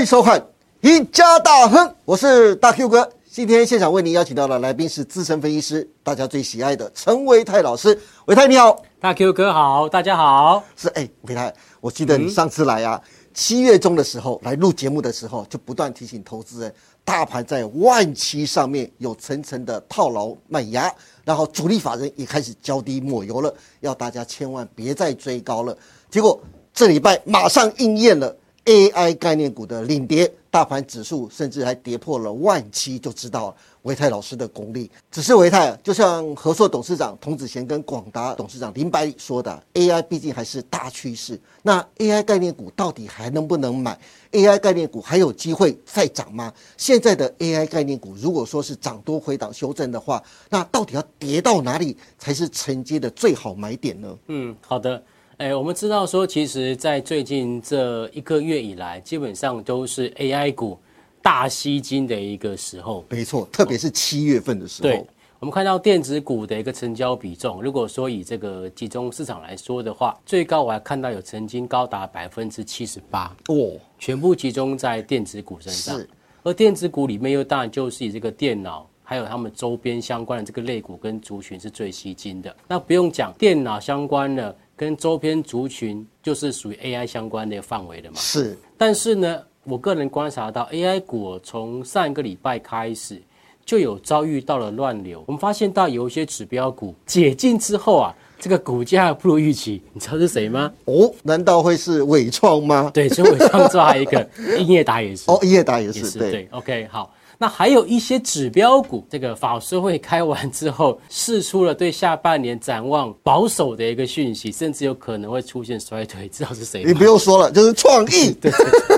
欢迎收看《一家大亨》，我是大 Q 哥。今天现场为您邀请到的来宾是资深分析师，大家最喜爱的陈维泰老师。维泰你好，大 Q 哥好，大家好。是哎，维泰，我记得你上次来啊，七月中的时候来录节目的时候，就不断提醒投资人，大盘在万七上面有层层的套牢卖压，然后主力法人也开始浇低抹油了，要大家千万别再追高了。结果这礼拜马上应验了。AI 概念股的领跌，大盘指数甚至还跌破了万七，就知道维泰老师的功力。只是维泰，就像合硕董事长童子贤跟广达董事长林百里说的，AI 毕竟还是大趋势。那 AI 概念股到底还能不能买？AI 概念股还有机会再涨吗？现在的 AI 概念股，如果说是涨多回档修正的话，那到底要跌到哪里才是承接的最好买点呢？嗯，好的。哎，我们知道说，其实，在最近这一个月以来，基本上都是 AI 股大吸金的一个时候。没错，特别是七月份的时候。对，我们看到电子股的一个成交比重，如果说以这个集中市场来说的话，最高我还看到有曾经高达百分之七十八哦，全部集中在电子股身上。而电子股里面又当然就是以这个电脑，还有他们周边相关的这个类股跟族群是最吸金的。那不用讲，电脑相关的。跟周边族群就是属于 AI 相关的范围的嘛？是。但是呢，我个人观察到 AI 股从上一个礼拜开始就有遭遇到了乱流。我们发现到有一些指标股解禁之后啊，这个股价不如预期。你知道是谁吗？哦，难道会是伟创吗？对，所以伟创之后还有一个英业达也是。哦，英业达也是。对，OK，好。那还有一些指标股，这个法说会开完之后，释出了对下半年展望保守的一个讯息，甚至有可能会出现衰退，知道是谁？你不用说了，就是创意。对，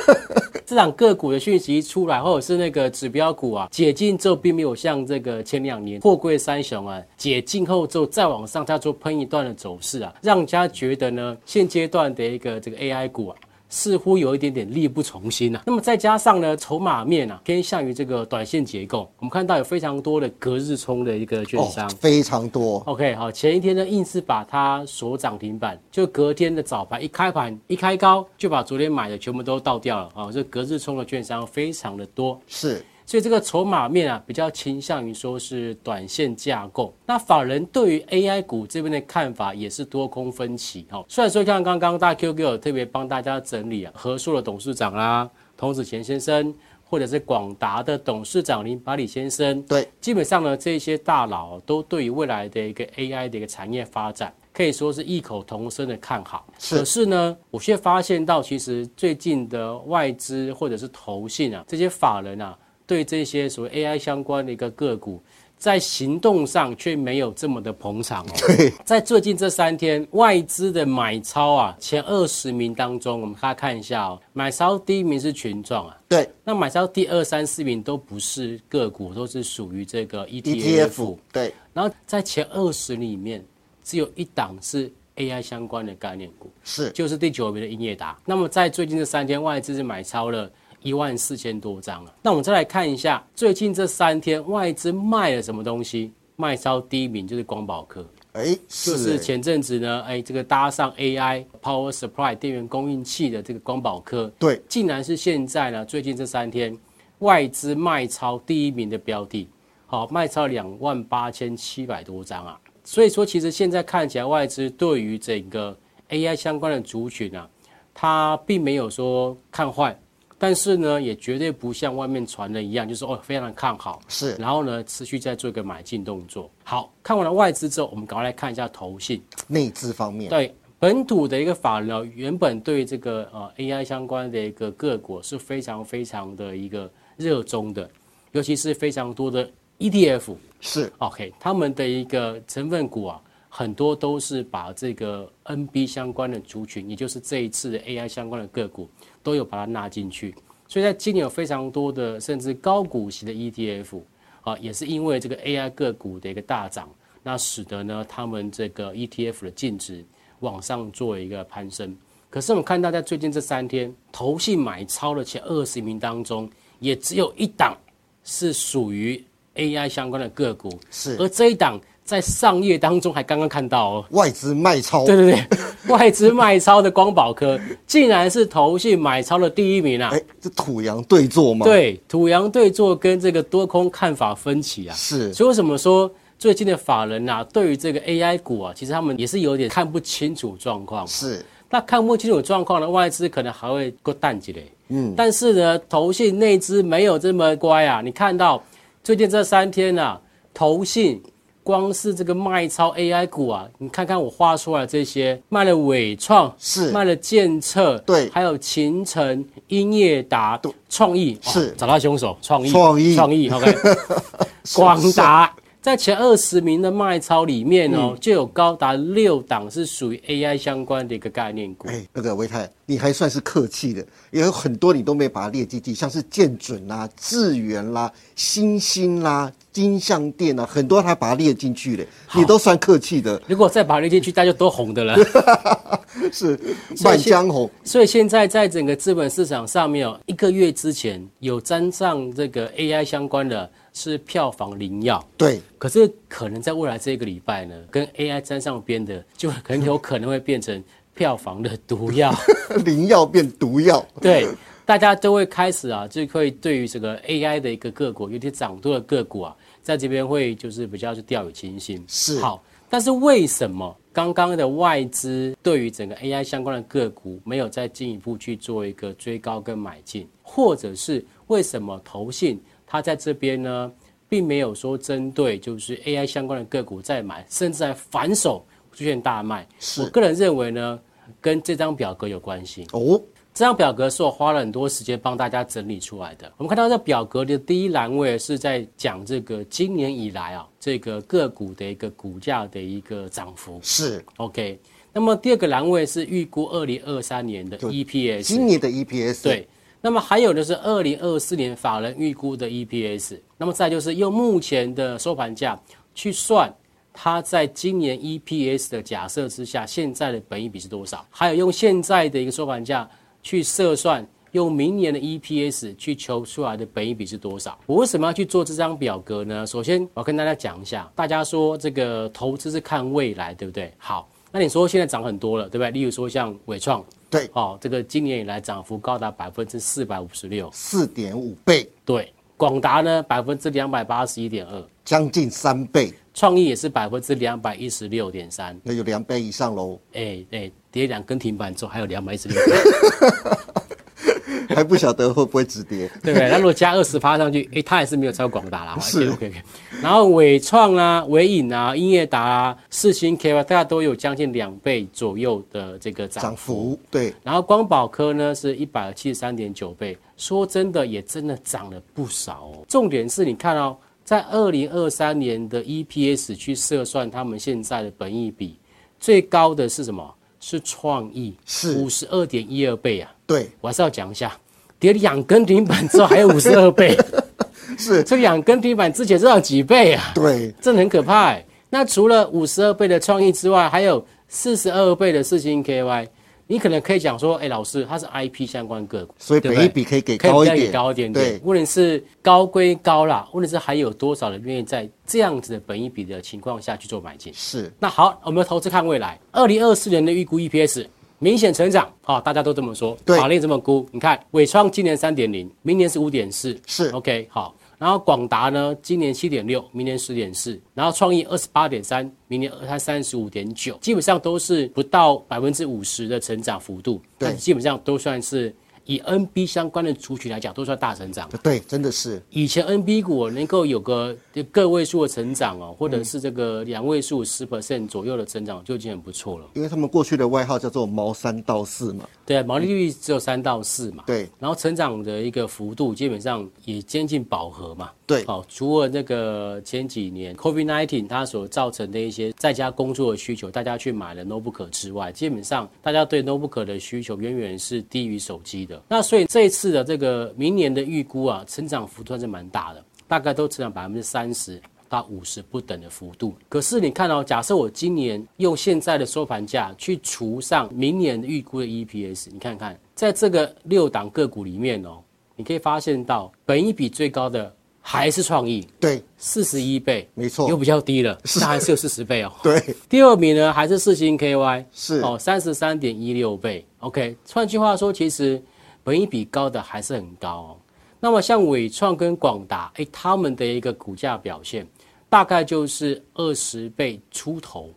这场个股的讯息出来，或者是那个指标股啊，解禁之后并没有像这个前两年货柜三雄啊，解禁后之后再往上它做喷一段的走势啊，让家觉得呢，现阶段的一个这个 AI 股啊。似乎有一点点力不从心啊。那么再加上呢，筹码面啊偏向于这个短线结构，我们看到有非常多的隔日冲的一个券商，非常多。OK，好，前一天呢硬是把它锁涨停板，就隔天的早盘一开盘一开高，就把昨天买的全部都倒掉了啊。这隔日冲的券商非常的多，是。所以这个筹码面啊，比较倾向于说是短线架构。那法人对于 AI 股这边的看法也是多空分歧。哈，虽然说像刚刚大 Q Q 特别帮大家整理啊，和硕的董事长啦，童子贤先生，或者是广达的董事长林百里先生，对，基本上呢，这些大佬都对于未来的一个 AI 的一个产业发展，可以说是异口同声的看好。可是呢，我却发现到，其实最近的外资或者是投信啊，这些法人啊。对这些所谓 AI 相关的一个个股，在行动上却没有这么的捧场哦。对，在最近这三天，外资的买超啊，前二十名当中，我们大家看一下哦，买超第一名是群创啊。对，那买超第二三四名都不是个股，都是属于这个 ETF。对，然后在前二十里面，只有一档是 AI 相关的概念股，是，就是第九名的英业达。那么在最近这三天，外资是买超了。一万四千多张啊！那我们再来看一下，最近这三天外资卖了什么东西？卖超第一名就是光宝科，哎，就是前阵子呢，哎，这个搭上 AI Power Supply 电源供应器的这个光宝科，对，竟然是现在呢，最近这三天外资卖超第一名的标的，好，卖超两万八千七百多张啊！所以说，其实现在看起来外资对于整个 AI 相关的族群啊，它并没有说看坏。但是呢，也绝对不像外面传的一样，就是哦非常看好，是，然后呢，持续在做一个买进动作。好看完了外资之后，我们赶快来看一下投信。内资方面。对本土的一个法人，原本对这个呃 AI 相关的一个个股是非常非常的一个热衷的，尤其是非常多的 ETF 是。OK，他们的一个成分股啊，很多都是把这个 NB 相关的族群，也就是这一次的 AI 相关的个股。都有把它纳进去，所以在今年有非常多的甚至高股息的 ETF 啊，也是因为这个 AI 个股的一个大涨，那使得呢他们这个 ETF 的净值往上做一个攀升。可是我们看到在最近这三天，投信买超的前二十名当中，也只有一档是属于 AI 相关的个股，是，而这一档在上页当中还刚刚看到哦，外资卖超，对对对，外资卖超的光宝科竟然是投信买超的第一名啊！哎，这土洋对坐吗？，对，土洋对坐跟这个多空看法分歧啊，是所以为什么说最近的法人啊，对于这个 AI 股啊，其实他们也是有点看不清楚状况。是，那看不清楚状况呢外资可能还会过淡季嘞。嗯，但是呢，投信内资没有这么乖啊。你看到最近这三天啊，投信光是这个卖超 AI 股啊，你看看我画出来这些，卖了伟创，是。卖了建策，对。还有秦城、英业达、创意，哦是。找到凶手，创意，创意。创意，OK，广达。在前二十名的卖超里面嗯。哦，就有高达六档是属于 AI 相关的一个概念股。哎，那个维泰，你还算是客气的，也有很多你都没把它列进去，像是建准啦、智源啦、新星啦、金相店啊，很多他把它列进去了，你都算客气的，如果再把它列进去，大家就都红的了。是满江红。所以现在在整个资本市场上面哦，一个月之前有沾上这个 AI 相关的是票房灵药，对，可是可能在未来这个礼拜呢，跟 AI 沾上边的，就很有可能会变成票房的毒药。灵药变毒药，对，大家都会开始啊，就会对于这个 AI 的一个个股，尤其涨多的个股啊，在这边会就是比较是掉以轻心。是好，但是为什么刚刚的外资对于整个 AI 相关的个股没有再进一步去做一个追高跟买进，或者是为什么投信它在这边呢，并没有说针对就是 AI 相关的个股再买，甚至还反手出现大卖？是我个人认为呢，跟这张表格有关系。哦，这张表格是我花了很多时间帮大家整理出来的。我们看到这表格的第一栏位是在讲这个今年以来啊，这个个股的一个股价的一个涨幅。是 OK，那么第二个栏位是预估二零二三年的 EPS。今年的 EPS 对，那么还有的是二零二四年法人预估的 EPS，那么再就是用目前的收盘价去算。它在今年 EPS 的假设之下，现在的本益比是多少？还有用现在的一个收盘价去测算，用明年的 EPS 去求出来的本益比是多少？我为什么要去做这张表格呢？首先，我要跟大家讲一下，大家说这个投资是看未来，对不对？好，那你说现在涨很多了，对不对？例如说像伟创，对，哦，这个今年以来涨幅高达百分之四百五十六，四点五倍，对，广达呢百分之两百八十一点二，将近三倍，创意也是百分之两百一十六点三，那有两倍以上喽，哎哎，跌两根停板之后还有两百一十六，还不晓得会不会止跌。对不对？那如果加二十趴上去，哎，它还是没有超过广达啦，是 OK OK。然后伟创啊、伟影啊、英业达啊、四星 K 啊，大家都有将近两倍左右的这个涨涨幅。幅对，然后光宝科呢是一百七十三点九倍，说真的也真的涨了不少哦。重点是你看哦，在二零二三年的 EPS 去测算他们现在的本益比，最高的是什么？是创意，是五十二点一二倍啊！对，我还是要讲一下，跌两根停板之后还有五十二倍，是，这两根停板之前是要几倍啊？对，真的很可怕哎。那除了五十二倍的创意之外，还有四十二倍的四星 KY，你可能可以讲说，哎，老师，它是 IP 相关个股，所以本益比可以给可以比较给高一点，高一点点对。，问题是高归高啦，问题是还有多少人愿意在这样子的本益比的情况下去做买进？是那好，我们投资看未来，二零二四年的预估 EPS 明显成长。啊、大家都这么说，对。法令这么估。你看伟创今年三点零，明年是五点四，是。OK 好。然后广达呢，今年七点六，明年十点四，然后创意二十八点三，明年它三十五点九，基本上都是不到百分之五十的成长幅度，对。但基本上都算是以 NB 相关的族群来讲，都算大成长。对，真的是以前 NB 股能够有个个位数的成长哦，或者是这个两位数十 percent 左右的成长，就已经很不错了。因为他们过去的外号叫做毛三到四嘛，对啊，毛利率只有三到四嘛，对然后成长的一个幅度基本上也接近饱和嘛。对好、除了那个前几年 COVID-19 它所造成的一些在家工作的需求，大家去买了 notebook 之外，基本上大家对 notebook 的需求远远是低于手机的。那所以这一次的这个明年的预估啊，成长幅度还是蛮大的，大概都成长百分之三十。到五十不等的幅度，可是你看哦，假设我今年用现在的收盘价去除上明年预估的 EPS，你看看，在这个六档个股里面哦，你可以发现到本一比最高的还是创意，对，四十一倍，没错又比较低了，但还是有四十倍哦。对，第二名呢还是四星 KY，是哦，三十三点一六倍。OK，换句话说，其实本益比高的还是很高哦。那么像伟创跟广达，哎，他们的一个股价表现大概就是二十倍出头，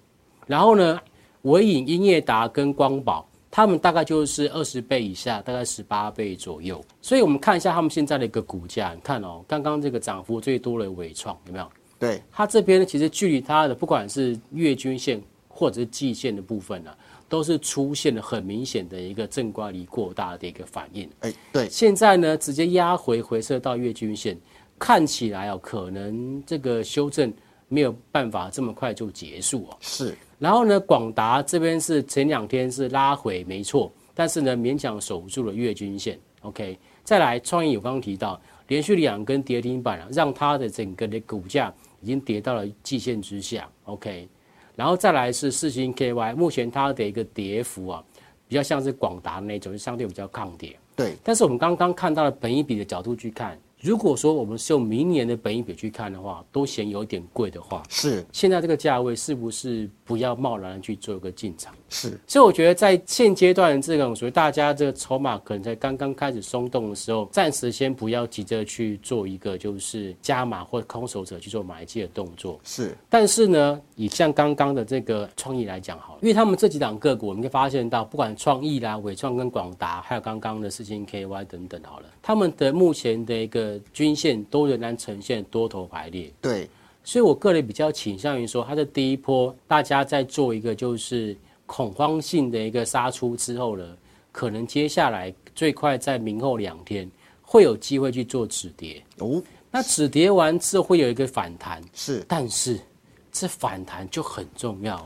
然后呢，伟影、英业达跟光宝，他们大概就是二十倍以下，大概十八倍左右。所以我们看一下他们现在的一个股价，你看哦，刚刚这个涨幅最多的伟创有没有？对，它这边呢，其实距离它的不管是月均线或者是季线的部分呢、都是出现了很明显的一个正乖离过大的一个反应。哎，对，现在呢，直接压回回撤到月均线，看起来哦，可能这个修正没有办法这么快就结束哦。是，然后呢，广达这边是前两天是拉回，没错，但是呢，勉强守住了月均线。OK，再来，创意我刚刚提到，连续两根跌停板啊，让它的整个的股价已经跌到了季线之下。OK，然后再来是四星 KY，目前它的一个跌幅啊，比较像是广达那种，就相对比较抗跌。对，但是我们刚刚看到了本一比的角度去看，如果说我们是用明年的本益比去看的话，都嫌有点贵的话，是，现在这个价位是不是不要贸然去做一个进场？是，所以我觉得在现阶段这种属于大家这个筹码可能才刚刚开始松动的时候，暂时先不要急着去做一个就是加码或空手者去做买进的动作。是，但是呢，以像刚刚的这个创意来讲好了，因为他们这几档个股，我们可以发现到，不管创意啦、伟创跟广达，还有刚刚的四星 KY 等等好了，他们的目前的一个均线都仍然呈现多头排列。对，所以我个人比较倾向于说，它的第一波大家在做一个就是恐慌性的一个杀出之后呢，可能接下来最快在明后两天会有机会去做止跌。哦，那止跌完之后会有一个反弹，是，但是这反弹就很重要 哦、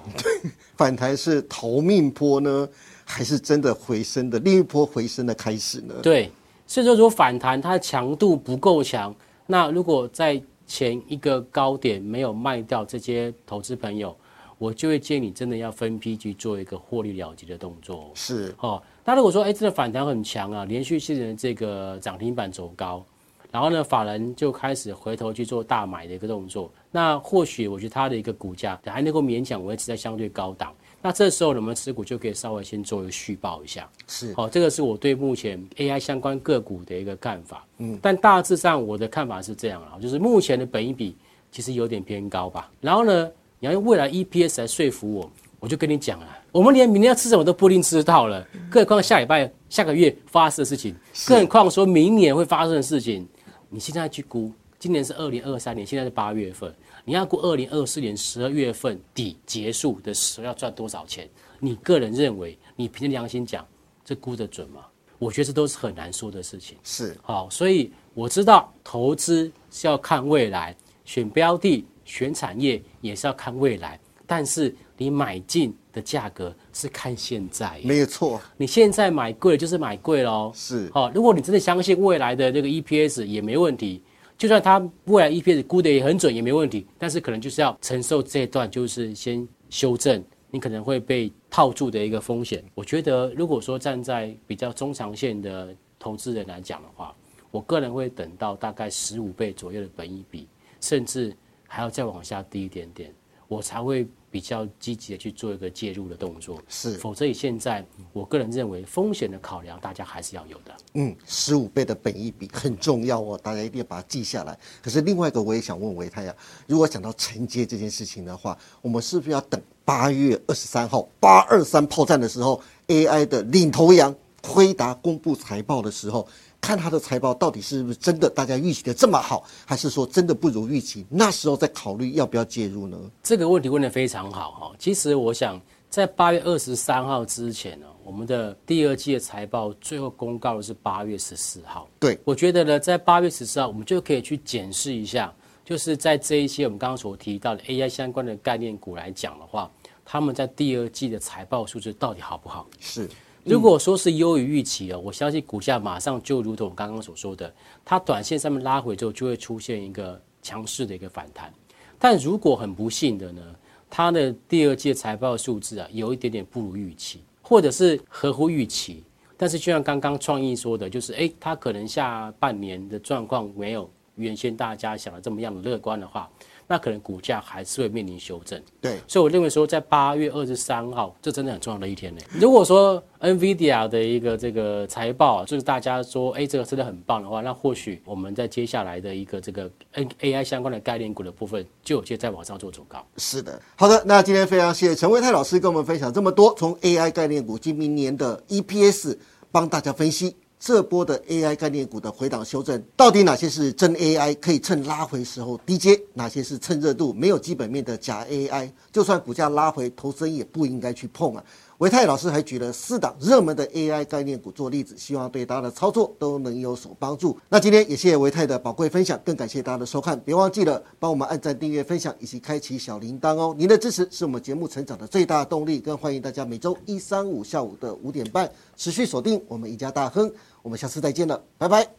反弹是逃命坡呢，还是真的回升的另一波回升的开始呢？对，所以说如果反弹它的强度不够强，那如果在前一个高点没有卖掉这些投资朋友，我就会建议你真的要分批去做一个获利了结的动作哦。是，哦，那如果说哎，真的反弹很强啊，连续性的这个涨停板走高，然后呢，法人就开始回头去做大买的一个动作，那或许我觉得它的一个股价还能够勉强维持在相对高档。那这时候我们持股就可以稍微先做一个续报一下。是，好、这个是我对目前 AI 相关个股的一个看法。嗯，但大致上我的看法是这样啊，就是目前的本益比其实有点偏高吧。然后呢，你要用未来 EPS 来说服我，我就跟你讲了，我们连明天要吃什么都不一定吃得到了，更何况下礼拜、下个月发生的事情，更何况说明年会发生的事情，你现在去估，今年是二零二三年，现在是八月份，你要估二零二四年十二月份底结束的时候要赚多少钱？你个人认为，你凭着良心讲，这估得准吗？我觉得这都是很难说的事情。是，好，所以我知道投资是要看未来，选标的、选产业也是要看未来，但是你买进的价格是看现在。没有错，你现在买贵了就是买贵喽。是，好，如果你真的相信未来的这个 EPS 也没问题，就算它未来 EPS 估的也很准也没问题，但是可能就是要承受这一段就是先修正，你可能会被套住的一个风险。我觉得如果说站在比较中长线的投资人来讲的话，我个人会等到大概十五倍左右的本益比，甚至还要再往下低一点点，我才会比较积极的去做一个介入的动作。是，否则以现在，我个人认为风险的考量，大家还是要有的。嗯，十五倍的本益比很重要哦，大家一定要把它记下来。可是另外一个，我也想问维泰呀，如果讲到承接这件事情的话，我们是不是要等八月二十三号八二三炮战的时候，AI 的领头羊辉达公布财报的时候，看它的财报到底是不是真的大家预期的这么好，还是说真的不如预期？那时候再考虑要不要介入呢？这个问题问得非常好哈。其实我想，在八月二十三号之前呢，我们的第二季的财报最后公告的是八月十四号。对，我觉得呢，在八月十四号，我们就可以去检视一下，就是在这一些我们刚刚所提到的 AI 相关的概念股来讲的话，他们在第二季的财报数字到底好不好？是如果说是优于预期哦，我相信股价马上就如同我刚刚所说的，它短线上面拉回之后，就会出现一个强势的一个反弹。但如果很不幸的呢，它的第二季财报数字啊，有一点点不如预期，或者是合乎预期，但是就像刚刚创意说的，就是诶，它可能下半年的状况没有原先大家想的这么样的乐观的话，那可能股价还是会面临修正。对，所以我认为说，在八月二十三号，这真的很重要的一天呢。如果说 NVIDIA 的一个这个财报，就是大家说，哎，这个真的很棒的话，那或许我们在接下来的一个这个 N AI 相关的概念股的部分，就有机会在往上做走高。是的，好的，那今天非常谢谢陈维泰老师跟我们分享这么多，从 AI 概念股今明年的 EPS 帮大家分析。这波的 AI 概念股的回档修正，到底哪些是真 AI 可以趁拉回时候低接，哪些是趁热度没有基本面的假 AI？就算股价拉回，投资人也不应该去碰啊。维泰老师还举了四档热门的 AI 概念股做例子，希望对大家的操作都能有所帮助。那今天也谢谢维泰的宝贵分享，更感谢大家的收看，别忘记了帮我们按赞、订阅、分享以及开启小铃铛哦。您的支持是我们节目成长的最大动力，更欢迎大家每周一、三、五下午的五点半持续锁定我们一家大亨。我们下次再见了，拜拜。